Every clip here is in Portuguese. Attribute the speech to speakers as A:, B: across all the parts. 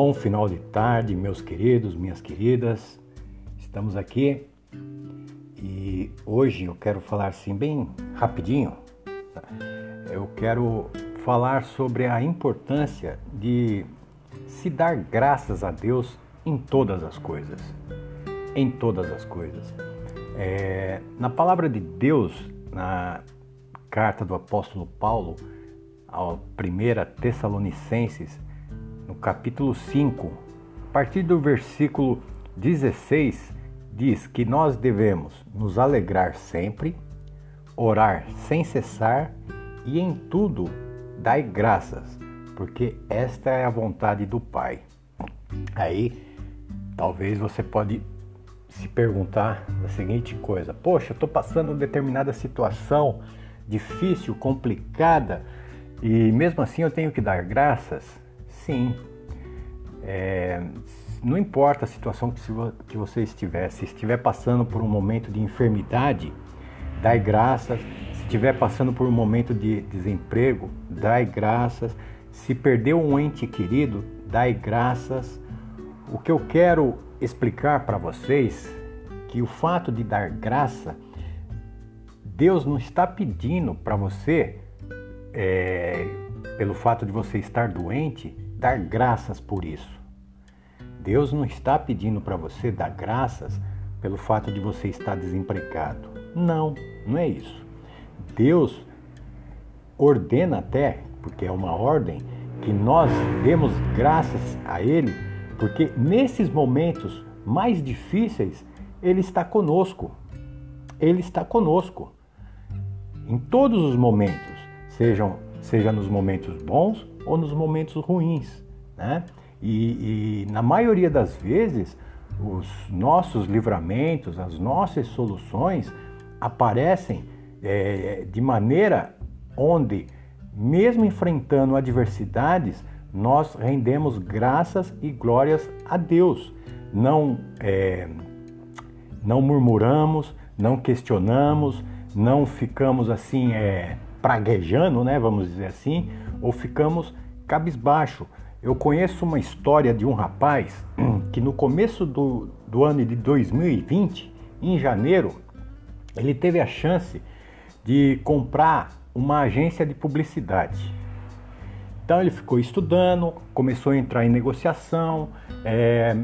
A: Bom final de tarde, meus queridos, minhas queridas. Estamos aqui e hoje eu quero falar assim bem rapidinho. Eu quero falar sobre a importância de se dar graças a Deus em todas as coisas. Em todas as coisas. É, na palavra de Deus, na carta do apóstolo Paulo, a primeira Tessalonicenses, no capítulo 5, a partir do versículo 16, diz que nós devemos nos alegrar sempre, orar sem cessar e em tudo dai graças, porque esta é a vontade do Pai. Aí, talvez você pode se perguntar a seguinte coisa: Poxa, estou passando determinada situação difícil, complicada, e mesmo assim eu tenho que dar graças? Sim. É, não importa a situação que você estiver, se estiver passando por um momento de enfermidade, dai graças. Se estiver passando por um momento de desemprego, dai graças. Se perdeu um ente querido, dai graças. O que eu quero explicar para vocês que o fato de dar graça, Deus não está pedindo para você, é, pelo fato de você estar doente, dar graças por isso. Deus não está pedindo para você dar graças pelo fato de você estar desempregado. Não, não é isso. Deus ordena até, porque é uma ordem, que nós demos graças a Ele, porque nesses momentos mais difíceis, Ele está conosco. Ele está conosco. Em todos os momentos, sejam, seja nos momentos bons ou nos momentos ruins. Né? E, e na maioria das vezes, os nossos livramentos, as nossas soluções aparecem é, de maneira onde, mesmo enfrentando adversidades, nós rendemos graças e glórias a Deus. Não, é, não murmuramos, não questionamos, não ficamos assim é, praguejando, né, vamos dizer assim, ou ficamos cabisbaixo. Eu conheço uma história de um rapaz que no começo do, do ano de 2020, em janeiro, ele teve a chance de comprar uma agência de publicidade. Então ele ficou estudando, começou a entrar em negociação. É,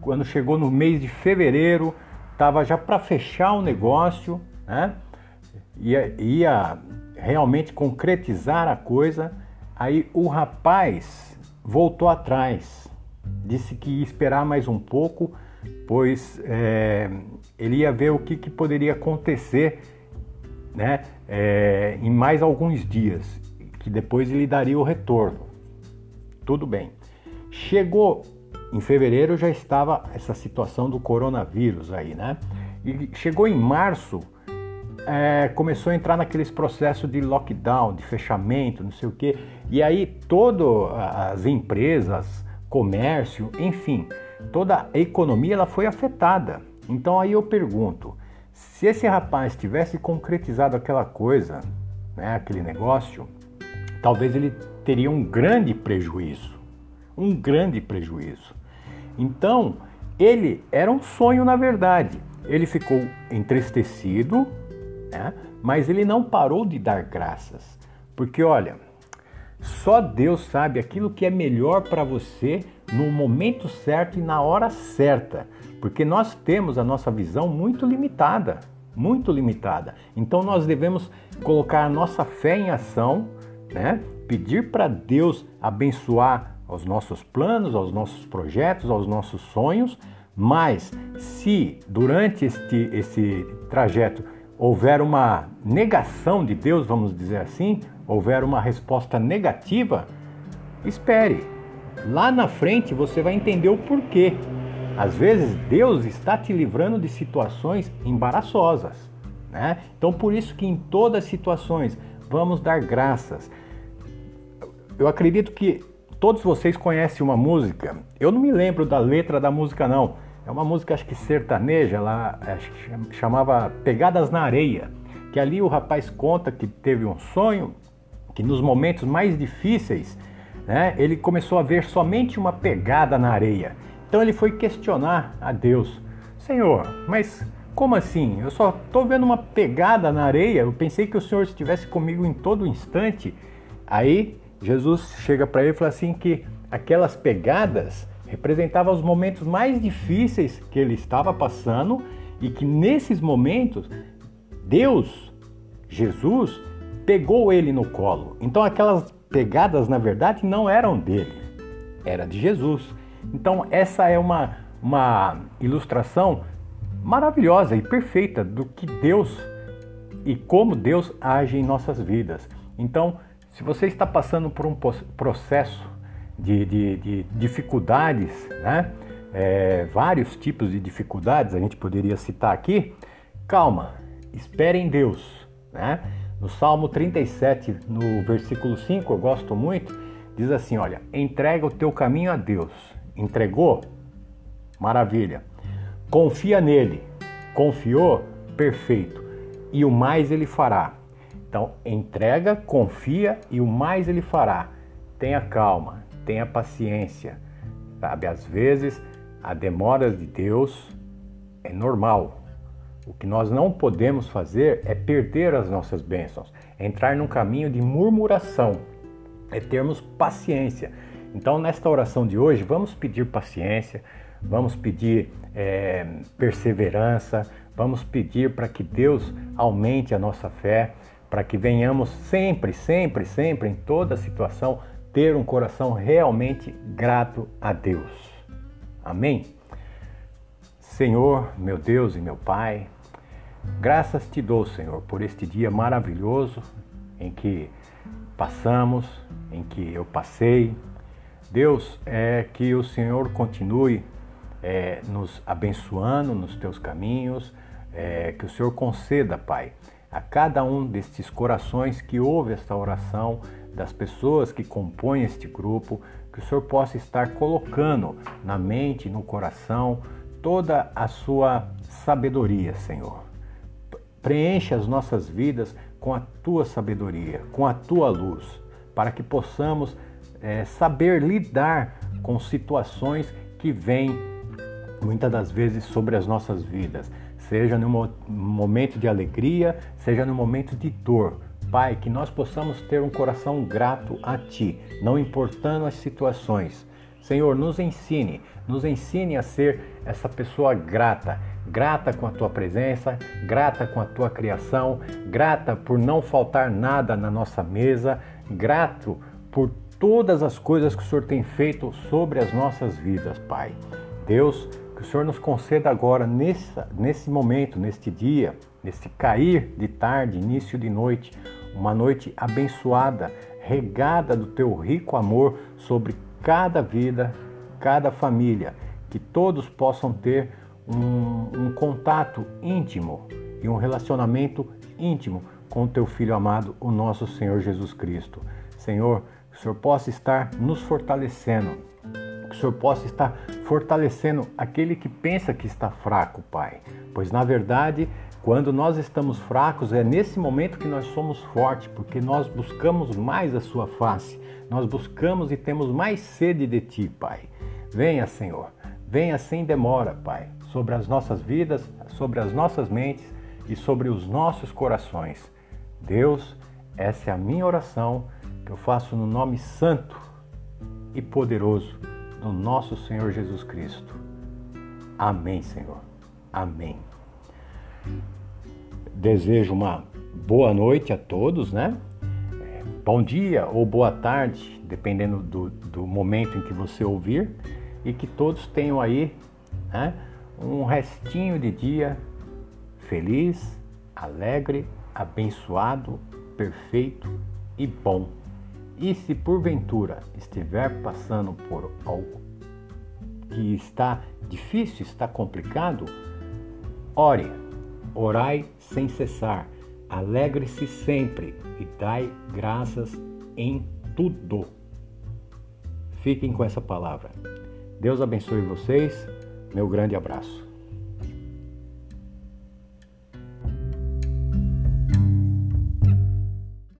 A: quando chegou no mês de fevereiro, estava já para fechar o negócio, né? ia, ia realmente concretizar a coisa. Aí o rapaz voltou atrás, disse que ia esperar mais um pouco, pois é, ele ia ver o que, que poderia acontecer né, é, em mais alguns dias, que depois ele daria o retorno. Tudo bem. Chegou em fevereiro já estava essa situação do coronavírus aí, né? E chegou em março, é, começou a entrar naqueles processos de lockdown, de fechamento, não sei o quê. E aí todas as empresas, comércio, enfim, toda a economia ela foi afetada. Então aí eu pergunto, se esse rapaz tivesse concretizado aquela coisa, né, aquele negócio, talvez ele teria um grande prejuízo, um grande prejuízo. Então ele era um sonho na verdade. Ele ficou entristecido, né? mas ele não parou de dar graças. Porque olha, só Deus sabe aquilo que é melhor para você no momento certo e na hora certa. Porque nós temos a nossa visão muito limitada, muito limitada. Então nós devemos colocar a nossa fé em ação, né? Pedir para Deus abençoar os nossos planos, aos nossos projetos, aos nossos sonhos, mas se durante este, esse trajeto houver uma negação de Deus, vamos dizer assim, houver uma resposta negativa, espere. Lá na frente você vai entender o porquê. Às vezes Deus está te livrando de situações embaraçosas, né? Então por isso que em todas as situações vamos dar graças. Eu acredito que todos vocês conhecem uma música. Eu não me lembro da letra da música não é uma música, acho que sertaneja, ela chamava Pegadas na Areia, que ali o rapaz conta que teve um sonho, que nos momentos mais difíceis né, ele começou a ver somente uma pegada na areia. Então ele foi questionar a Deus: Senhor, mas como assim? Eu só estou vendo uma pegada na areia. Eu pensei que o Senhor estivesse comigo em todo instante. Aí Jesus chega para ele e fala assim que aquelas pegadas representavam os momentos mais difíceis que ele estava passando e que nesses momentos Deus, Jesus, pegou ele no colo. Então aquelas pegadas na verdade não eram dele, era de Jesus. Então essa é uma, uma ilustração maravilhosa e perfeita do que Deus e como Deus age em nossas vidas. Então, se você está passando por um processo de, de, de dificuldades, né? É, vários tipos de dificuldades, a gente poderia citar aqui, calma, espere em Deus. Né? No Salmo 37, no versículo 5, eu gosto muito, diz assim: olha, entrega o teu caminho a Deus. Entregou? Maravilha. Confia nele. Confiou? Perfeito. E o mais ele fará. Então, entrega, confia e o mais ele fará. Tenha calma, tenha paciência. Sabe, às vezes a demora de Deus é normal. O que nós não podemos fazer é perder as nossas bênçãos, é entrar num caminho de murmuração, é termos paciência. Então, nesta oração de hoje, vamos pedir paciência, vamos pedir é, perseverança, vamos pedir para que Deus aumente a nossa fé, para que venhamos sempre, sempre, sempre, em toda situação, ter um coração realmente grato a Deus. Amém? Senhor, meu Deus e meu Pai, graças te dou, Senhor, por este dia maravilhoso em que passamos, em que eu passei. Deus, é que o Senhor continue é, nos abençoando nos teus caminhos, é, que o Senhor conceda, Pai, a cada um destes corações que ouve esta oração, das pessoas que compõem este grupo, que o Senhor possa estar colocando na mente, no coração, toda a sua sabedoria, Senhor. Preencha as nossas vidas com a tua sabedoria, com a tua luz, para que possamos é, saber lidar com situações que vêm muitas das vezes sobre as nossas vidas, seja no momento de alegria, seja no momento de dor. Pai, que nós possamos ter um coração grato a Ti, não importando as situações. Senhor, nos ensine, nos ensine a ser essa pessoa grata, grata com a tua presença, grata com a tua criação, grata por não faltar nada na nossa mesa, grato por todas as coisas que o Senhor tem feito sobre as nossas vidas, Pai. Deus, que o Senhor nos conceda agora, nesse, nesse momento, neste dia, neste cair de tarde, início de noite, uma noite abençoada, regada do teu rico amor sobre cada vida, cada família, que todos possam ter um, um contato íntimo e um relacionamento íntimo com o teu Filho amado, o nosso Senhor Jesus Cristo. Senhor, que o Senhor possa estar nos fortalecendo que o Senhor possa estar fortalecendo aquele que pensa que está fraco, Pai. Pois na verdade, quando nós estamos fracos, é nesse momento que nós somos fortes, porque nós buscamos mais a Sua face, nós buscamos e temos mais sede de Ti, Pai. Venha, Senhor, venha sem demora, Pai, sobre as nossas vidas, sobre as nossas mentes e sobre os nossos corações. Deus, essa é a minha oração que eu faço no nome santo e poderoso do nosso Senhor Jesus Cristo. Amém, Senhor. Amém. Desejo uma boa noite a todos, né? Bom dia ou boa tarde, dependendo do, do momento em que você ouvir, e que todos tenham aí né, um restinho de dia feliz, alegre, abençoado, perfeito e bom. E se porventura estiver passando por algo que está difícil, está complicado, ore, orai sem cessar, alegre-se sempre e dai graças em tudo. Fiquem com essa palavra. Deus abençoe vocês. Meu grande abraço.